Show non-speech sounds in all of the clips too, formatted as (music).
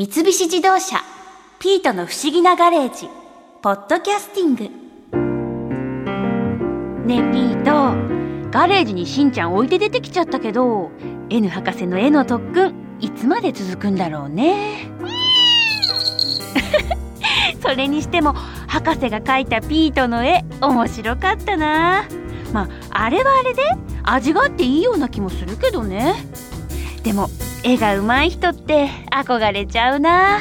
三菱自動車ピートの不思議なガレージポッドキャスティング。ねえピート。ガレージにしんちゃん置いて出てきちゃったけど N 博士の絵の特訓いつまで続くんだろうね。(laughs) それにしても博士が描いたピートの絵面白かったな。まああれはあれで味があっていいような気もするけどね。でも絵が上手い人って憧れちゃうな。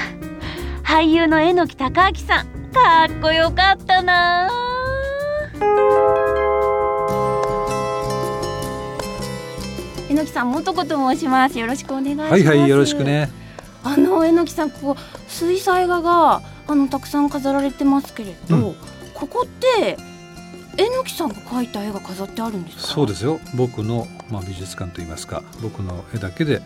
俳優の榎木隆明さん。かっこよかったな。榎木さん元子と申します。よろしくお願いします。はいはいよろしくね。あの榎木さんここ水彩画があのたくさん飾られてますけれど、うん。ここって榎木さんが描いた絵が飾ってあるんですか？そうですよ。僕の、まあ、美術館といいますか僕の絵だけで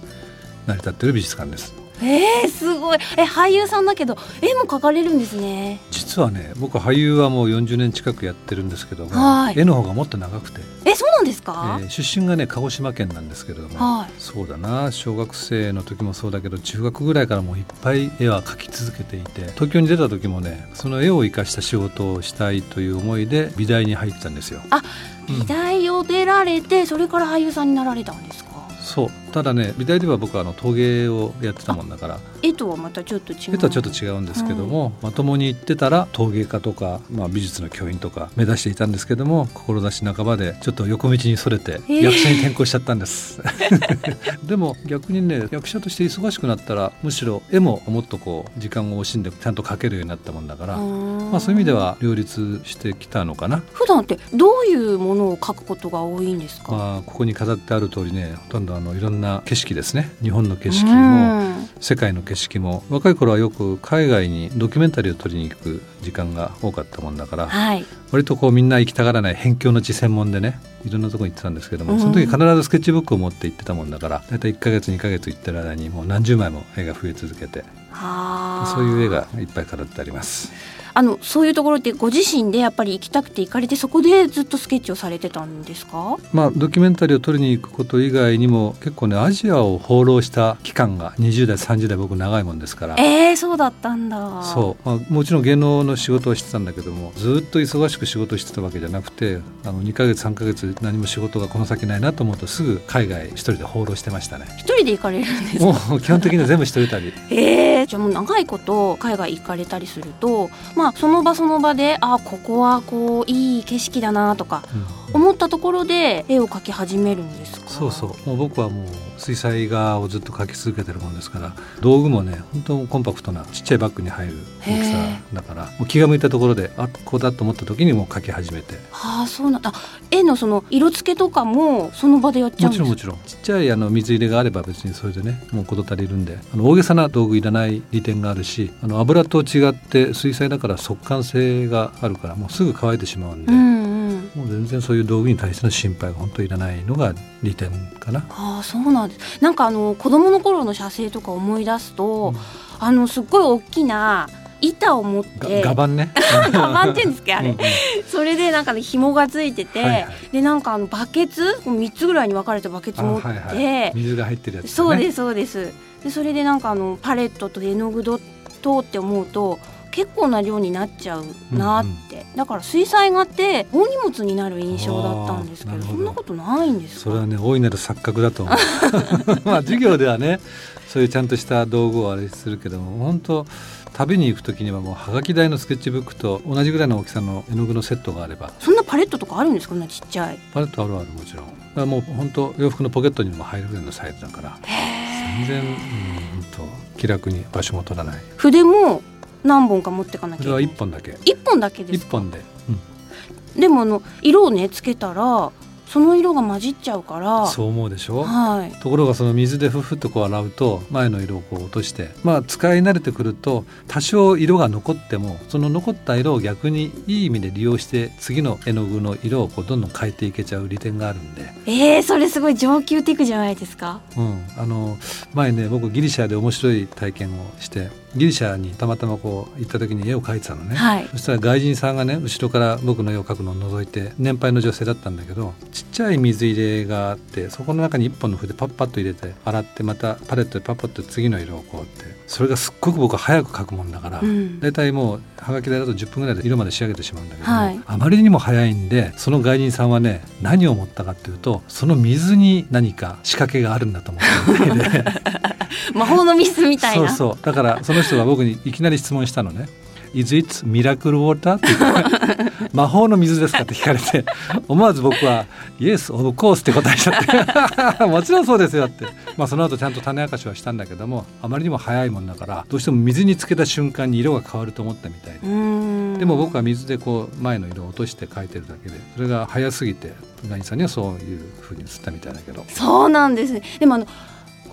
成り立っている美術館です。えー、すごい。え俳優さんだけど絵も描かれるんですね。実はね僕俳優はもう40年近くやってるんですけども、はい。絵の方がもっと長くて、えそうなんですえか、ー出身がね鹿児島県なんですけれども、はい。そうだな。小学生の時もそうだけど中学ぐらいからもういっぱい絵は描き続けていて東京に出た時もねその絵を生かした仕事をしたいという思いで美大に入ったんですよ。うん美大を出られてそれから俳優さんになられたんですか？そうただね美大では僕はあの陶芸をやってたもんだから。絵とはまたちょっと違う。絵とはちょっと違うんですけども、まともに行ってたら陶芸家とか、まあ、美術の教員とか目指していたんですけども志半ばでちょっと横道にそれてー。役者に転向しちゃったんです、(laughs) でも逆にね役者として忙しくなったらむしろ絵ももっとこう時間を惜しんでちゃんと描けるようになったもんだから、まあ、そういう意味では両立してきたのかな。普段ってどういうものを描くことが多いんですか、まあ、ここに飾ってある通りねほとんどあのいろんな景色ですね。日本の景色うもん。世界の景色も。若い頃はよく海外にドキュメンタリーを撮りに行く時間が多かったもんだからはい。割とこうみんな行きたがらない辺境の地専門でねいろんなとこ行ってたんですけどうん。もその時必ずスケッチブックを持って行ってたもんだから大体1ヶ月2ヶ月行ってる間にもう何十枚も絵が増え続けてはあそういう絵がいっぱい飾ってあります。あのそういうところってご自身でやっぱり行きたくて行かれてそこでずっとスケッチをされてたんですか？まあ、ドキュメンタリーを撮りに行くこと以外にも結構ねアジアを放浪した期間が20代30代僕長いもんですから。えー、そうだったんだ。そう、まあ、もちろん芸能の仕事をしてたんだけどもずっと忙しく仕事してたわけじゃなくてあの2ヶ月3ヶ月何も仕事がこの先ないなと思うとすぐ海外一人で放浪してましたね。一人で行かれるんですか？もう基本的には全部一人旅。えー、じゃあもう長いこと海外行かれたりするとまあその場その場であここはこういい景色だなとかうん。思ったところで絵を描き始めるんですか？そうそう。もう僕はもう水彩画をずっと描き続けてるもんですから道具もね本当コンパクトなちっちゃいバッグに入る大きさだからもう気が向いたところであここだと思った時にもう描き始めて。はあそうなんだ。絵のその色付けとかもその場でやっちゃうんですか？もちろんもちろん。ちっちゃいあの水入れがあれば別にそれでねもう事足りるんであの大げさな道具いらない利点があるしあの油と違って水彩だから速乾性があるからもうすぐ乾いてしまうんで、うんうんもう全然そういう道具に対しての心配が本当いらないのが利点かな。ああそうなんです。なんかあの子供の頃の写生とか思い出すと、うん。あのすっごい大きな板を持っがてガバンね。(laughs) ガバンって言うんですかあれ、うんうん。それでなんかね紐がついてて、はいはい。でなんかあのバケツ3つぐらいに分かれたバケツ持って、あはいはい、水が入ってるやつ、ね。そうですそうです。でそれでなんかあのパレットと絵の具とって思うと結構な量になっちゃうなって、だから水彩画って大荷物になる印象だったんですけどそんなことないんですか？それはね大いなる錯覚だと思う。(laughs) まあ授業ではねそういうちゃんとした道具をあれするけども本当旅に行く時にはもうはがき台のスケッチブックと同じぐらいの大きさの絵の具のセットがあれば。そんなパレットとかあるんですか？こんなちっちゃい。パレットあるあるもちろん。だからもう本当洋服のポケットにも入るぐらいのサイズだから全然うん本当気楽に場所も取らない。筆も何本か持ってかなきこれはいゃけない。1本だけ。一本だけです1本で、でもあの色をねつけたらその色が混じっちゃうから。そう思うでしょ？はい。ところがその水でふふっとこう洗うと前の色をこう落として。まあ使い慣れてくると多少色が残ってもその残った色を逆にいい意味で利用して次の絵の具の色をこうどんどん変えていけちゃう利点があるんで、えー、それすごい上級テクじゃないですか？うん、あの前ね僕ギリシャで面白い体験をしてギリシャにたまたまこう行った時に絵を描いてたのね、はい。そしたら外人さんがね後ろから僕の絵を描くのを覗いて年配の女性だったんだけどちっちゃい水入れがあってそこの中に一本の筆パッパッと入れて洗ってまたパレットでパッパッと次の色をこうって。それがすっごく僕は早く描くもんだから、うん。大体もうはがき台だと10分ぐらいで色まで仕上げてしまうんだけども、はい。あまりにも早いんでその外人さんはね何を思ったかっていうとその水に何か仕掛けがあるんだと思ったみたいで (laughs) 魔法の水みたいな。そうそう。だからその人が僕にいきなり質問したのね「Is it miracle water?」って言って。魔法の水ですか?」って聞かれて。思わず僕は「Yes of course」って答えちゃって「(laughs) もちろんそうですよ」って、まあ、その後ちゃんと種明かしはしたんだけどもあまりにも早いもんだからどうしても水につけた瞬間に色が変わると思ったみたいで。でも僕は水でこう前の色を落として描いてるだけでそれが早すぎてガニさんにはそういうふうに映ったみたいだけど。そうなんです。ねでもあの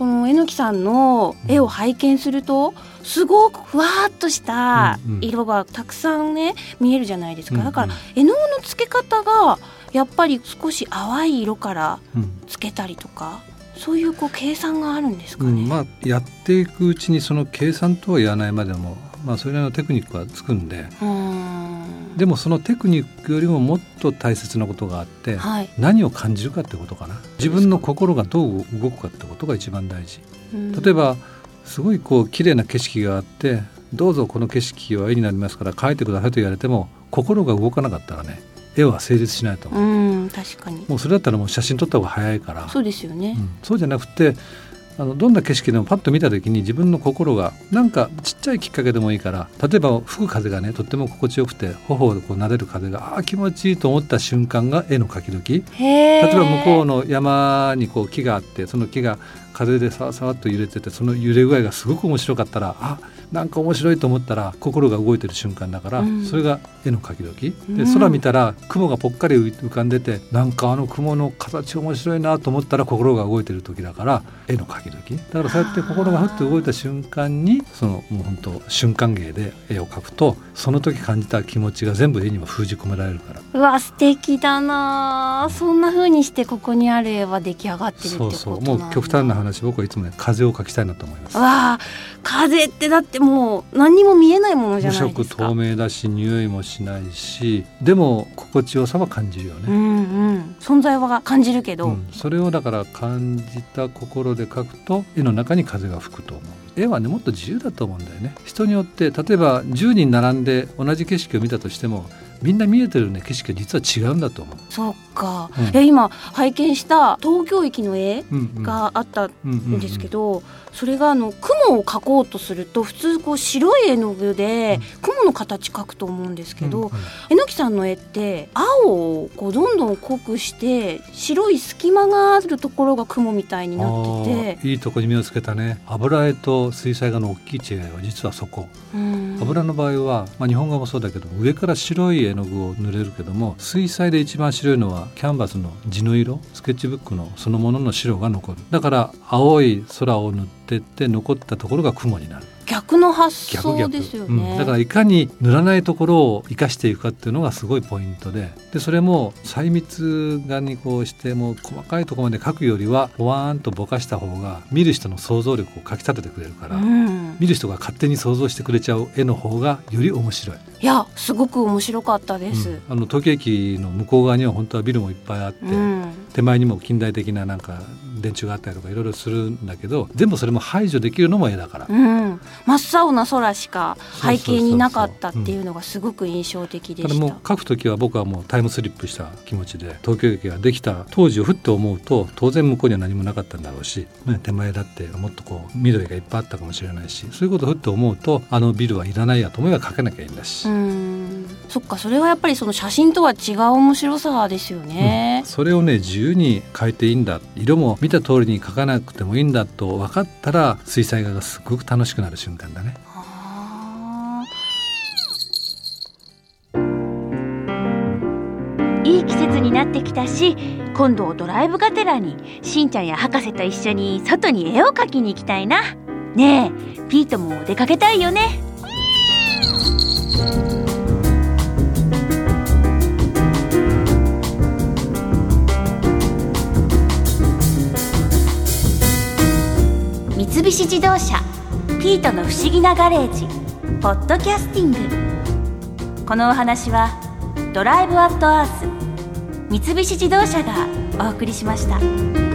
この榎木さんの絵を拝見するとすごくふわーっとした色がたくさんね見えるじゃないですか。だからうん。絵の具の付け方がやっぱり少し淡い色からうん。つけたりとかそういうこう計算があるんですかね、うん、まあやっていくうちにその計算とは言わないまでも、まあ、それなりのテクニックはつくんでうーんでもそのテクニックよりももっと大切なことがあって、はい。何を感じるかってことかな。自分の心がどう動くかってことが一番大事。うん。例えばすごいこう綺麗な景色があってどうぞこの景色は絵になりますから描いてくださいと言われても心が動かなかったらね絵は成立しないと思う、うん確かに。もうそれだったらもう写真撮った方が早いから。そうですよね。う、ん。そうじゃなくてあのどんな景色でもパッと見た時に自分の心がなんかちっちゃいきっかけでもいいから例えば吹く風がねとっても心地よくて頬をこう撫でる風があー気持ちいいと思った瞬間が絵の描き時。例えば向こうの山にこう木があってその木が風でさわさわっと揺れててその揺れ具合がすごく面白かったらあなんか面白いと思ったら心が動いてる瞬間だから、うん。それが絵の描き時。でうん。空見たら雲がぽっかり浮かんでてなんかあの雲の形面白いなと思ったら心が動いてる時だから絵の描き時。だからそうやって心がふっと動いた瞬間にそのもう本当瞬間芸で絵を描くとその時感じた気持ちが全部絵にも封じ込められるから。うわ素敵だなあ。そんな風にしてここにある絵は出来上がってるってことそうそう。もう極端な話僕はいつもね風を描きたいなと思います。わあ風ってだってもう何にも見えないものじゃ無色ないですか。透明だし匂いもしないしでも心地よさは感じるよね、うんうん。存在は感じるけど、うん。それをだから感じた心で描くと絵の中に風が吹くと思う。絵はねもっと自由だと思うんだよね。人によって例えば10人並んで同じ景色を見たとしてもみんな見えてるね景色が実は違うんだと思う、そっか、うん。え今拝見した東京駅の絵があったうんですけど、それがあの雲を描こうとすると普通こう白い絵の具で雲の形描くと思うんですけど、榎木さんの絵って青をこうどんどん濃くして白い隙間があるところが雲みたいになってて。いいとこに目をつけたね。油絵と水彩画の大きい違いは実はそこ。うん。油の場合は、まあ、日本画もそうだけど上から白い絵の具を塗れるけども水彩で一番白いのはキャンバスの地の色スケッチブックのそのものの白が残る。だから青い空を塗ってって残ったところが雲になる。逆の発想逆逆ですようん。ね、だからいかに塗らないところを生かしていくかっていうのがすごいポイントで。でそれも細密画にこうしてもう細かいところまで描くよりはほわーんとぼかした方が見る人の想像力をかきたててくれるから、うん見る人が勝手に想像してくれちゃう絵の方がより面白い。いやすごく面白かったです、うん。あの東京駅の向こう側には本当はビルもいっぱいあって、うん。手前にも近代的ななんか電柱があったりとかいろいろするんだけど全部それも排除できるのも絵だから。うん、真っ青な空しか背景になかったっていうのがすごく印象的でただもうした。描く時は僕はもうタイムスリップした気持ちで東京駅ができた当時をふっと思うと当然向こうには何もなかったんだろうし、ね、手前だってもっとこう緑がいっぱいあったかもしれないしそういうことをふっと思うとあのビルはいらないやと思えば描けなきゃいいんだし。うん、そっかそれはやっぱりその写真とは違う面白さですよね。それをね自由に描いていいんだ色も見た通りに描かなくてもいいんだと分かったら水彩画がすごく楽しくなる瞬間だね。あいい季節になってきたし今度ドライブがてらにしんちゃんや博士と一緒に外に絵を描きに行きたいな。ねえピートも出かけたいよね三菱自動車ピートの不思議なガレージポッドキャスティングこのお話はドライブアットアース三菱自動車がお送りしました。